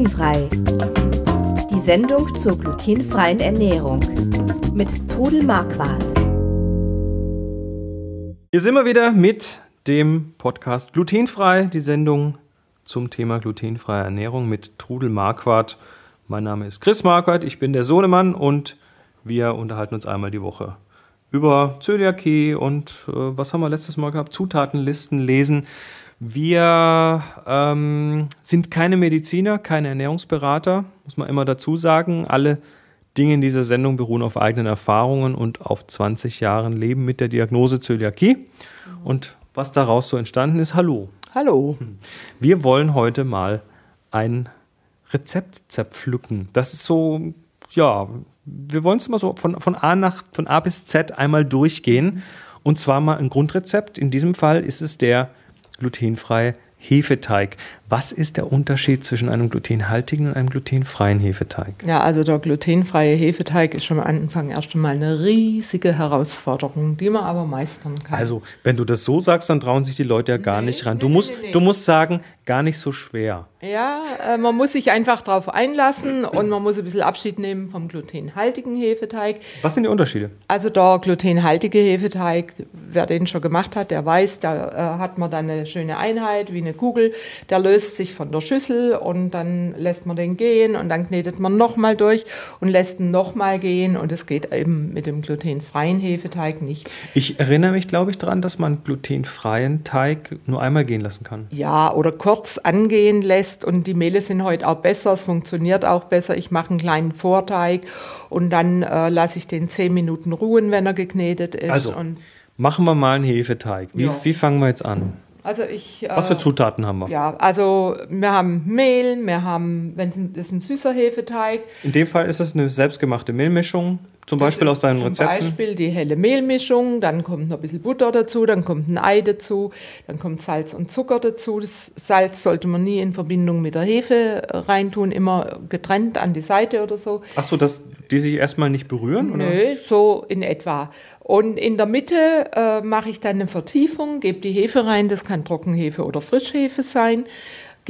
Glutenfrei. Die Sendung zur glutenfreien Ernährung mit Trudel Marquardt. Hier sind wir wieder mit dem Podcast Glutenfrei, die Sendung zum Thema glutenfreie Ernährung mit Trudel Marquardt. Mein Name ist Chris Marquardt, ich bin der Sohnemann und wir unterhalten uns einmal die Woche über Zöliakie und äh, was haben wir letztes Mal gehabt? Zutatenlisten lesen. Wir ähm, sind keine Mediziner, keine Ernährungsberater, muss man immer dazu sagen. Alle Dinge in dieser Sendung beruhen auf eigenen Erfahrungen und auf 20 Jahren Leben mit der Diagnose Zöliakie. Und was daraus so entstanden ist, hallo. Hallo. Wir wollen heute mal ein Rezept zerpflücken. Das ist so, ja, wir wollen es mal so von, von, A nach, von A bis Z einmal durchgehen. Und zwar mal ein Grundrezept. In diesem Fall ist es der glutenfreie Hefeteig. Was ist der Unterschied zwischen einem glutenhaltigen und einem glutenfreien Hefeteig? Ja, also der glutenfreie Hefeteig ist schon am Anfang erst einmal eine riesige Herausforderung, die man aber meistern kann. Also, wenn du das so sagst, dann trauen sich die Leute ja gar nee, nicht ran. Du, nee, musst, nee, du musst sagen, gar nicht so schwer. Ja, äh, man muss sich einfach darauf einlassen und man muss ein bisschen Abschied nehmen vom glutenhaltigen Hefeteig. Was sind die Unterschiede? Also der glutenhaltige Hefeteig, wer den schon gemacht hat, der weiß, da äh, hat man dann eine schöne Einheit wie eine Kugel. Der löst sich von der Schüssel und dann lässt man den gehen und dann knetet man nochmal durch und lässt ihn nochmal gehen und es geht eben mit dem glutenfreien Hefeteig nicht. Ich erinnere mich, glaube ich, daran, dass man glutenfreien Teig nur einmal gehen lassen kann. Ja, oder kurz angehen lässt. Und die Mehle sind heute auch besser, es funktioniert auch besser. Ich mache einen kleinen Vorteig und dann äh, lasse ich den zehn Minuten ruhen, wenn er geknetet ist. Also, und machen wir mal einen Hefeteig. Wie, ja. wie fangen wir jetzt an? Also ich, Was für äh, Zutaten haben wir? Ja, also wir haben Mehl, wir haben, wenn es ein süßer Hefeteig. In dem Fall ist es eine selbstgemachte Mehlmischung. Zum Beispiel aus deinen zum Rezepten? Zum Beispiel die helle Mehlmischung, dann kommt noch ein bisschen Butter dazu, dann kommt ein Ei dazu, dann kommt Salz und Zucker dazu. Das Salz sollte man nie in Verbindung mit der Hefe reintun, immer getrennt an die Seite oder so. Ach so, dass die sich erstmal nicht berühren? Oder? Nö, so in etwa. Und in der Mitte äh, mache ich dann eine Vertiefung, gebe die Hefe rein, das kann Trockenhefe oder Frischhefe sein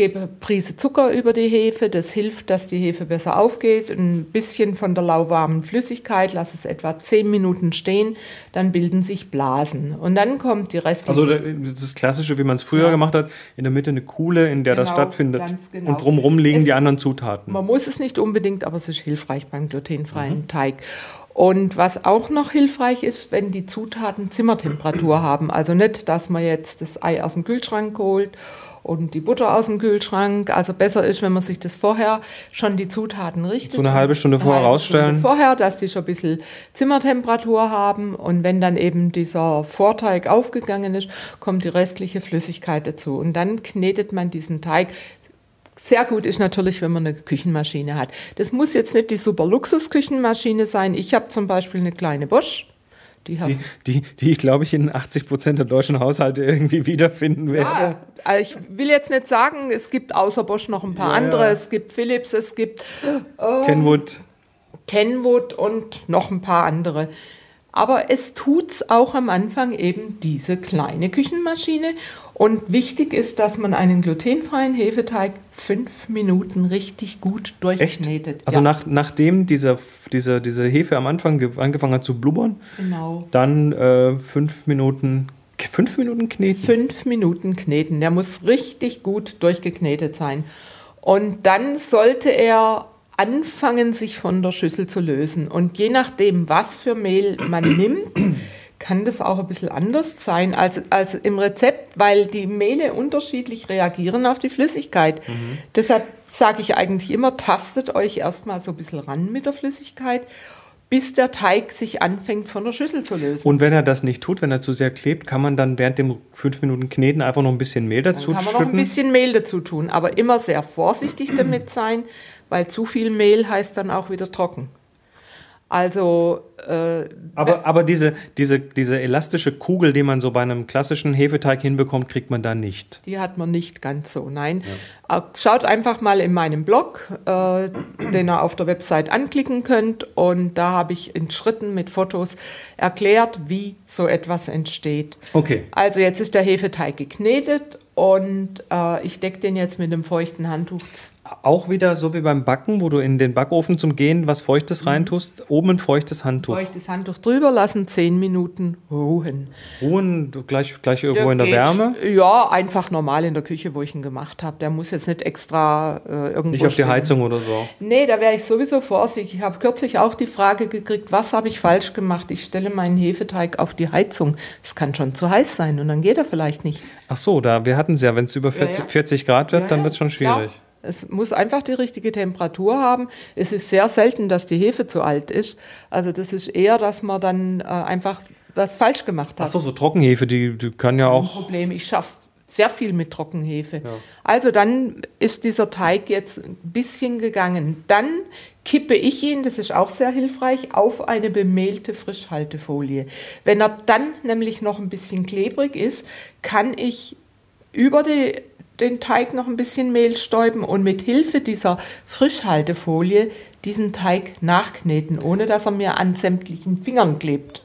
gebe Prise Zucker über die Hefe. Das hilft, dass die Hefe besser aufgeht. Ein bisschen von der lauwarmen Flüssigkeit, lasse es etwa zehn Minuten stehen, dann bilden sich Blasen. Und dann kommt die restliche... Also das Klassische, wie man es früher ja. gemacht hat, in der Mitte eine Kuhle, in der genau, das stattfindet. Genau. Und drumherum liegen es, die anderen Zutaten. Man muss es nicht unbedingt, aber es ist hilfreich beim glutenfreien mhm. Teig. Und was auch noch hilfreich ist, wenn die Zutaten Zimmertemperatur haben. Also nicht, dass man jetzt das Ei aus dem Kühlschrank holt und die Butter aus dem Kühlschrank. Also besser ist, wenn man sich das vorher schon die Zutaten richtet. So eine halbe Stunde vorher rausstellen. Stunde vorher, dass die schon ein bisschen Zimmertemperatur haben. Und wenn dann eben dieser Vorteig aufgegangen ist, kommt die restliche Flüssigkeit dazu. Und dann knetet man diesen Teig sehr gut ist natürlich, wenn man eine Küchenmaschine hat. Das muss jetzt nicht die super Luxus-Küchenmaschine sein. Ich habe zum Beispiel eine kleine Bosch. Die, die, die, die, ich glaube ich in 80 Prozent der deutschen Haushalte irgendwie wiederfinden werde. Ja, also ich will jetzt nicht sagen, es gibt außer Bosch noch ein paar ja, andere. Es gibt Philips, es gibt oh, Kenwood. Kenwood und noch ein paar andere. Aber es tut's auch am Anfang eben diese kleine Küchenmaschine. Und wichtig ist, dass man einen glutenfreien Hefeteig fünf Minuten richtig gut durchknetet. Echt? Also ja. nach, nachdem dieser, dieser, diese Hefe am Anfang angefangen hat zu blubbern, genau. dann äh, fünf Minuten Fünf Minuten kneten? Fünf Minuten kneten. Der muss richtig gut durchgeknetet sein. Und dann sollte er anfangen, sich von der Schüssel zu lösen. Und je nachdem, was für Mehl man nimmt, kann das auch ein bisschen anders sein als, als im Rezept, weil die Mehle unterschiedlich reagieren auf die Flüssigkeit. Mhm. Deshalb sage ich eigentlich immer, tastet euch erstmal so ein bisschen ran mit der Flüssigkeit bis der Teig sich anfängt von der Schüssel zu lösen. Und wenn er das nicht tut, wenn er zu sehr klebt, kann man dann während dem fünf Minuten Kneten einfach noch ein bisschen Mehl dazu tun? Kann man noch ein bisschen Mehl dazu tun, aber immer sehr vorsichtig damit sein, weil zu viel Mehl heißt dann auch wieder trocken. Also. Äh, aber aber diese, diese, diese elastische Kugel, die man so bei einem klassischen Hefeteig hinbekommt, kriegt man da nicht. Die hat man nicht ganz so, nein. Ja. Äh, schaut einfach mal in meinem Blog, äh, den ihr auf der Website anklicken könnt. Und da habe ich in Schritten mit Fotos erklärt, wie so etwas entsteht. Okay. Also jetzt ist der Hefeteig geknetet und äh, ich decke den jetzt mit einem feuchten Handtuch auch wieder so wie beim Backen, wo du in den Backofen zum Gehen was Feuchtes reintust, oben ein feuchtes Handtuch. Feuchtes Handtuch drüber lassen, zehn Minuten ruhen. Ruhen du gleich, gleich irgendwo in der geht- Wärme? Ja, einfach normal in der Küche, wo ich ihn gemacht habe. Der muss jetzt nicht extra äh, irgendwo Nicht auf die stehen. Heizung oder so. Nee, da wäre ich sowieso vorsichtig. Ich habe kürzlich auch die Frage gekriegt, was habe ich falsch gemacht? Ich stelle meinen Hefeteig auf die Heizung. Es kann schon zu heiß sein und dann geht er vielleicht nicht. Ach so, da, wir hatten es ja, wenn es über 40, ja. 40 Grad wird, dann wird es schon schwierig. Ja, es muss einfach die richtige Temperatur haben. Es ist sehr selten, dass die Hefe zu alt ist. Also das ist eher, dass man dann äh, einfach was falsch gemacht hat. Ach so, so Trockenhefe, die, die kann ja auch. Problem. Ich schaffe sehr viel mit Trockenhefe. Also dann ist dieser Teig jetzt ein bisschen gegangen. Dann kippe ich ihn, das ist auch sehr hilfreich, auf eine bemehlte Frischhaltefolie. Wenn er dann nämlich noch ein bisschen klebrig ist, kann ich über die, den Teig noch ein bisschen Mehl stäuben und mit Hilfe dieser Frischhaltefolie diesen Teig nachkneten, ohne dass er mir an sämtlichen Fingern klebt.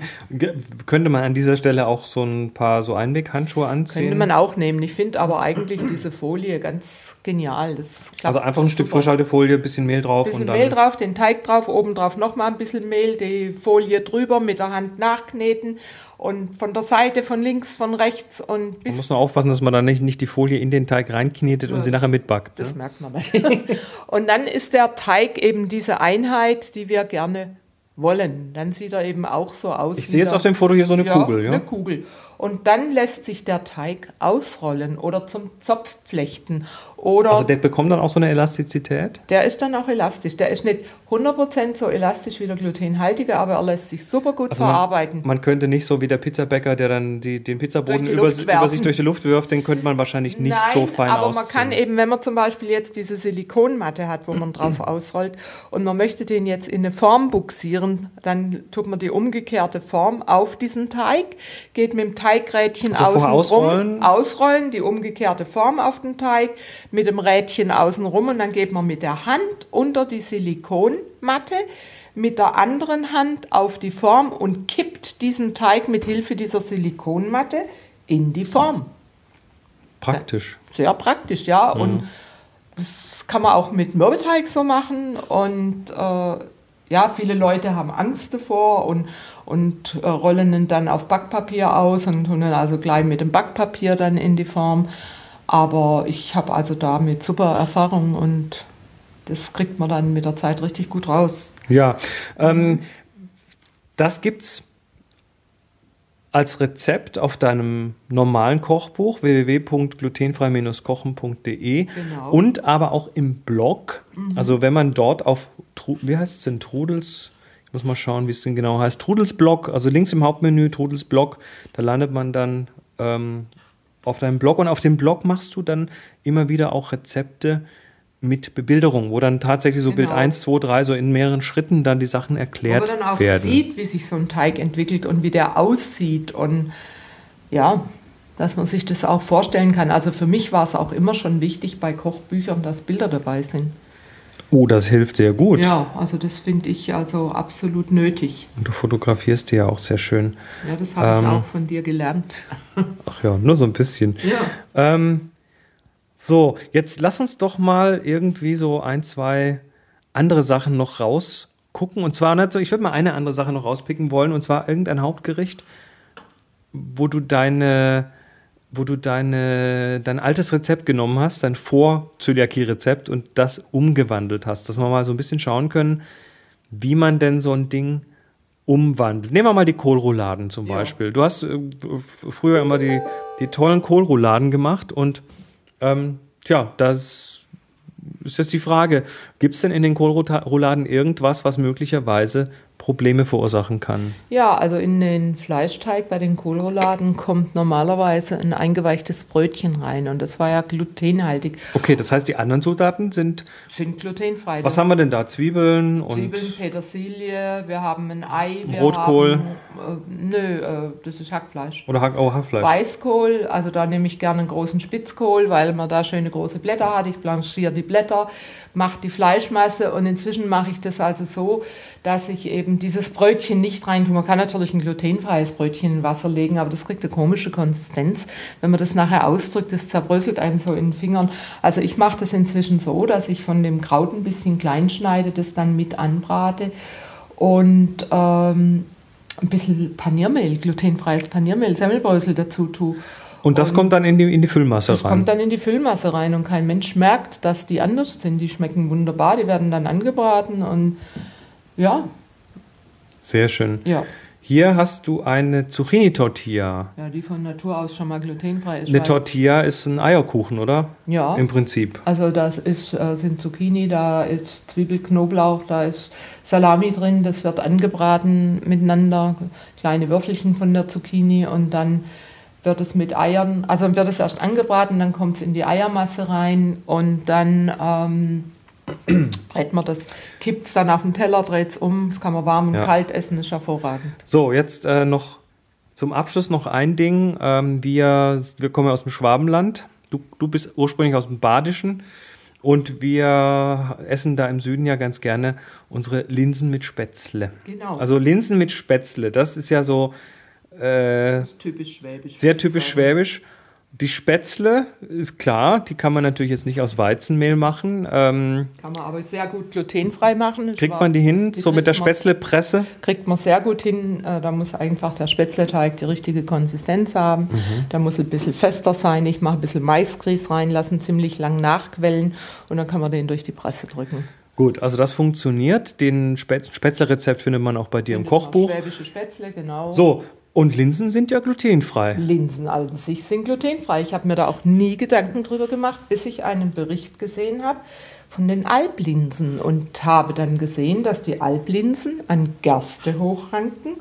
Könnte man an dieser Stelle auch so ein paar so Einweghandschuhe anziehen? Könnte man auch nehmen. Ich finde aber eigentlich diese Folie ganz genial. Das klappt also einfach ein Stück super. Frischhaltefolie, bisschen Mehl drauf Ein bisschen und dann. Mehl drauf, den Teig drauf, oben drauf nochmal ein bisschen Mehl, die Folie drüber, mit der Hand nachkneten und von der Seite, von links, von rechts und Man bis muss nur aufpassen, dass man da nicht, nicht die Folie in den Teig reinknetet und sie nachher mitbackt. Das ne? merkt man nicht. Und dann ist der Teig eben diese Einheit, die wir gerne wollen. Dann sieht er eben auch so aus. Ich sehe jetzt der- auf dem Foto hier so eine Kugel, ja? Eine Kugel. Und dann lässt sich der Teig ausrollen oder zum Zopf flechten. Oder Also der bekommt dann auch so eine Elastizität? der ist dann auch elastisch. Der ist nicht 100% so elastisch wie der glutenhaltige, aber er lässt sich super gut Also man, verarbeiten. man könnte nicht so wie der Pizzabäcker, der dann die, den Pizzaboden die über, über sich durch die Luft wirft, den könnte man wahrscheinlich nicht Nein, so fein aber ausziehen. man kann eben, wenn man zum Beispiel jetzt diese Silikonmatte hat, wo man drauf ausrollt und man möchte den jetzt in eine Form buxieren, dann tut man die umgekehrte Form auf diesen Teig, geht mit dem Teigrädchen Also außen ausrollen? rum, ausrollen, die umgekehrte Form auf den Teig, mit dem Rädchen außen rum und dann geht man mit der Hand unter die Silikonmatte, mit der anderen Hand auf die Form und kippt diesen Teig mit Hilfe dieser Silikonmatte in die Form Praktisch. sehr praktisch, ja. Und das kann man auch mit Mürbeteig so machen. Und äh, ja, viele Leute haben Angst davor und, und äh, rollen ihn dann auf Backpapier aus und tun ihn also gleich mit dem Backpapier dann in die Form. Aber ich habe also damit super Erfahrung und das kriegt man dann mit der Zeit richtig gut raus. Ja, ähm, das gibt's als Rezept auf deinem normalen Kochbuch www.glutenfrei-kochen.de Genau. und aber auch im Blog. Also wenn man dort auf, wie heißt es denn, Trudels, ich muss mal schauen, wie es denn genau heißt, Trudels Blog, also links im Hauptmenü, Trudels Blog, da landet man dann ähm, auf deinem Blog. Und auf dem Blog machst du dann immer wieder auch Rezepte mit Bebilderung, wo dann tatsächlich so Bild Genau. 1, 2, 3 so in mehreren Schritten dann die Sachen Wo erklärt man dann auch werden. sieht, wie sich so ein Teig entwickelt und wie der aussieht und ja, dass man sich das auch vorstellen kann. Also für mich war es auch immer schon wichtig bei Kochbüchern, dass Bilder dabei sind. Oh, das hilft sehr gut. Ja, also das finde ich also absolut nötig. Und du fotografierst die ja auch sehr schön. Ja, das habe ich Ähm. auch von dir gelernt. Ach ja, nur so ein bisschen. Ja. Ähm, so, jetzt lass uns doch mal irgendwie so ein, zwei andere Sachen noch rausgucken. Und zwar, so, ich würde mal eine andere Sache noch rauspicken wollen, und zwar irgendein Hauptgericht, wo du deine, wo du deine, dein altes Rezept genommen hast, dein Vor-Zöliakie-Rezept und das umgewandelt hast, dass wir mal so ein bisschen schauen können, wie man denn so ein Ding umwandelt. Nehmen wir mal die Kohlrouladen zum Ja. Beispiel. Du hast äh, früher immer die, die tollen Kohlrouladen gemacht und ähm, tja, das ist jetzt die Frage, gibt es denn in den Kohlrouladen irgendwas, was möglicherweise Probleme verursachen kann? Ja, also in den Fleischteig bei den Kohlrouladen kommt normalerweise ein eingeweichtes Brötchen rein und das war ja glutenhaltig. Okay, das heißt, die anderen Zutaten sind, Sind glutenfrei. was haben wir denn da? Zwiebeln und Zwiebeln, Petersilie, wir haben ein Ei, wir Rotkohl? haben, äh, nö, äh, das ist Hackfleisch. oder Hack, oh, Hackfleisch? Weißkohl, also da nehme ich gerne einen großen Spitzkohl, weil man da schöne große Blätter hat. Ich blanchiere die Blätter, mache die Fleischmasse und inzwischen mache ich das also so, dass ich eben dieses Brötchen nicht rein tue. Man kann natürlich ein glutenfreies Brötchen in Wasser legen, aber das kriegt eine komische Konsistenz. Wenn man das nachher ausdrückt, das zerbröselt einem so in den Fingern. Also ich mache das inzwischen so, dass ich von dem Kraut ein bisschen klein schneide, das dann mit anbrate und ähm, ein bisschen Paniermehl, glutenfreies Paniermehl, Semmelbrösel dazu tue. Und das und kommt dann in die, in die Füllmasse das rein? Das kommt dann in die Füllmasse rein und kein Mensch merkt, dass die anders sind. Die schmecken wunderbar, die werden dann angebraten und ja. Sehr schön. Ja. Hier hast du eine Zucchini-Tortilla. Ja, die von Natur aus schon mal glutenfrei ist. Eine Tortilla ist ein Eierkuchen, oder? Ja. Im Prinzip. Also das ist, äh, sind Zucchini, da ist Zwiebel, Knoblauch, da ist Salami drin, das wird angebraten miteinander, kleine Würfelchen von der Zucchini und dann wird es mit Eiern, also wird es erst angebraten, dann kommt es in die Eiermasse rein und dann ähm, brät man das, kippt es dann auf den Teller, dreht es um, das kann man warm und ja. kalt essen, ist hervorragend. So, jetzt äh, noch zum Abschluss noch ein Ding. Ähm, wir, wir kommen ja aus dem Schwabenland. Du, du bist ursprünglich aus dem Badischen. Und wir essen da im Süden ja ganz gerne unsere Linsen mit Spätzle. Genau. Also Linsen mit Spätzle, das ist ja so äh, typisch schwäbisch. Sehr typisch schwäbisch. Die Spätzle ist klar, die kann man natürlich jetzt nicht aus Weizenmehl machen. Ähm, kann man aber sehr gut glutenfrei machen. kriegt man die hin, die so mit der Spätzlepresse? Kriegt man sehr gut hin. Äh, da muss einfach der Spätzleteig die richtige Konsistenz haben. Mhm. Da muss ein bisschen fester sein. Ich mache ein bisschen Maisgrieß reinlassen, ziemlich lang nachquellen und dann kann man den durch die Presse drücken. Gut, also das funktioniert. Den Spätzle-Rezept findet man auch bei dir findet im Kochbuch. Schwäbische Spätzle, genau. So, und Linsen sind ja glutenfrei. Linsen an sich sind glutenfrei. Ich habe mir da auch nie Gedanken drüber gemacht, bis ich einen Bericht gesehen habe von den Alblinsen und habe dann gesehen, dass die Alblinsen an Gerste hochranken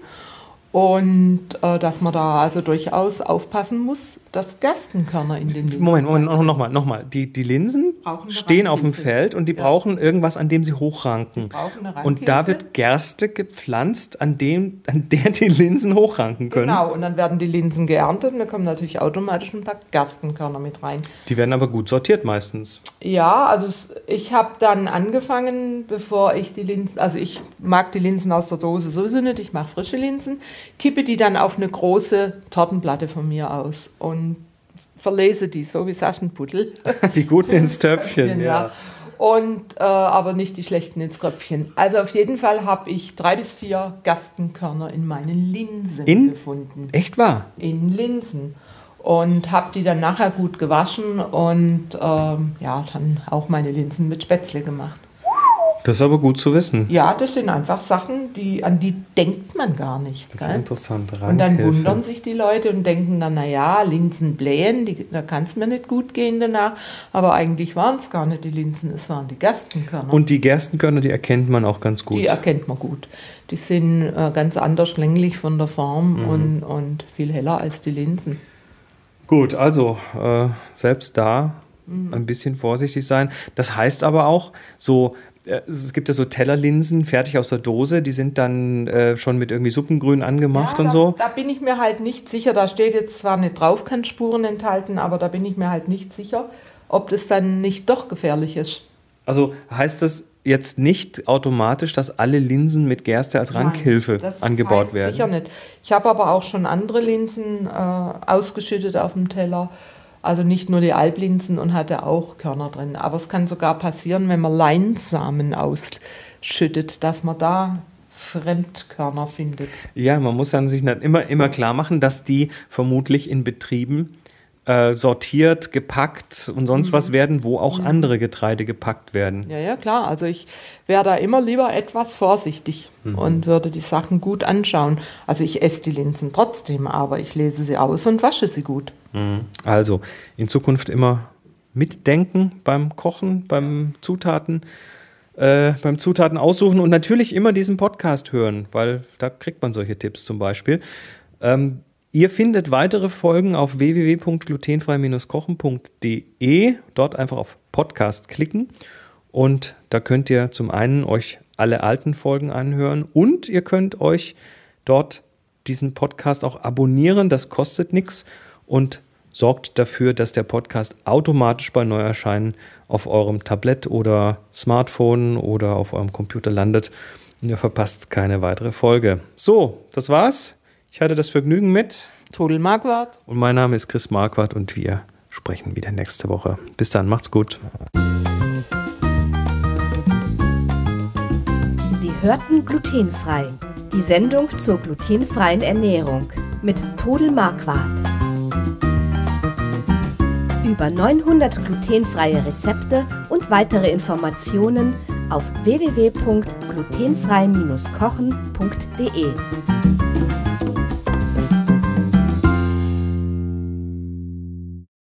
und äh, dass man da also durchaus aufpassen muss, dass Gerstenkörner in den Linsen Moment, Moment, noch, nochmal, nochmal. Die, die Linsen stehen auf dem Feld und die ja. brauchen irgendwas, an dem sie hochranken. Und da wird Gerste gepflanzt, an, dem, an der die Linsen hochranken können. Genau, und dann werden die Linsen geerntet und da kommen natürlich automatisch ein paar Gerstenkörner mit rein. Die werden aber gut sortiert meistens. Ja, also ich habe dann angefangen, bevor ich die Linsen, also ich mag die Linsen aus der Dose sowieso nicht, ich mache frische Linsen kippe die dann auf eine große Tortenplatte von mir aus und verlese die, so wie Saschenputtel. Die guten ins Töpfchen, ja. ja. Und äh, aber nicht die schlechten ins Kröpfchen. Also auf jeden Fall habe ich drei bis vier Gastenkörner in meinen Linsen in? gefunden. Echt wahr? In Linsen. Und habe die dann nachher gut gewaschen und ähm, ja, dann auch meine Linsen mit Spätzle gemacht. Das ist aber gut zu wissen. Ja, das sind einfach Sachen, die, an die denkt man gar nicht. Das gell? ist interessant. Und dann wundern sich die Leute und denken dann, naja, Linsen blähen, die, da kann es mir nicht gut gehen danach. Aber eigentlich waren es gar nicht die Linsen, es waren die Gerstenkörner. Und die Gerstenkörner, die erkennt man auch ganz gut. Die erkennt man gut. Die sind äh, ganz anders länglich von der Form mhm. und, und viel heller als die Linsen. Gut, also äh, selbst da mhm. ein bisschen vorsichtig sein. Das heißt aber auch, so es gibt ja so Tellerlinsen fertig aus der Dose, die sind dann äh, schon mit irgendwie Suppengrün angemacht ja, und da, so. Da bin ich mir halt nicht sicher. Da steht jetzt zwar nicht drauf, kann Spuren enthalten, aber da bin ich mir halt nicht sicher, ob das dann nicht doch gefährlich ist. Also heißt das jetzt nicht automatisch, dass alle Linsen mit Gerste als Rankhilfe Nein, das angebaut heißt werden? Sicher nicht. Ich habe aber auch schon andere Linsen äh, ausgeschüttet auf dem Teller also nicht nur die Alblinsen und hatte auch Körner drin. Aber es kann sogar passieren, wenn man Leinsamen ausschüttet, dass man da Fremdkörner findet. Ja, man muss dann sich immer, immer klar machen, dass die vermutlich in Betrieben äh, sortiert, gepackt und sonst mhm. was werden, wo auch mhm. andere Getreide gepackt werden. Ja, ja, klar. Also ich wäre da immer lieber etwas vorsichtig mhm. und würde die Sachen gut anschauen. Also ich esse die Linsen trotzdem, aber ich lese sie aus und wasche sie gut. Mhm. Also in Zukunft immer mitdenken beim Kochen, beim Zutaten. Äh, beim Zutaten aussuchen und natürlich immer diesen Podcast hören, weil da kriegt man solche Tipps zum Beispiel. Ähm, Ihr findet weitere Folgen auf www.glutenfrei-kochen.de. Dort einfach auf Podcast klicken und da könnt ihr zum einen euch alle alten Folgen anhören und ihr könnt euch dort diesen Podcast auch abonnieren. Das kostet nichts und sorgt dafür, dass der Podcast automatisch bei Neuerscheinen auf eurem Tablet oder Smartphone oder auf eurem Computer landet Und ihr verpasst keine weitere Folge. So, das war's. Ich hatte das Vergnügen mit Todel Marquardt. Und mein Name ist Chris Marquardt und wir sprechen wieder nächste Woche. Bis dann, macht's gut. Sie hörten glutenfrei. Die Sendung zur glutenfreien Ernährung mit Todel Marquardt. Über 900 glutenfreie Rezepte und weitere Informationen auf www.glutenfrei-kochen.de.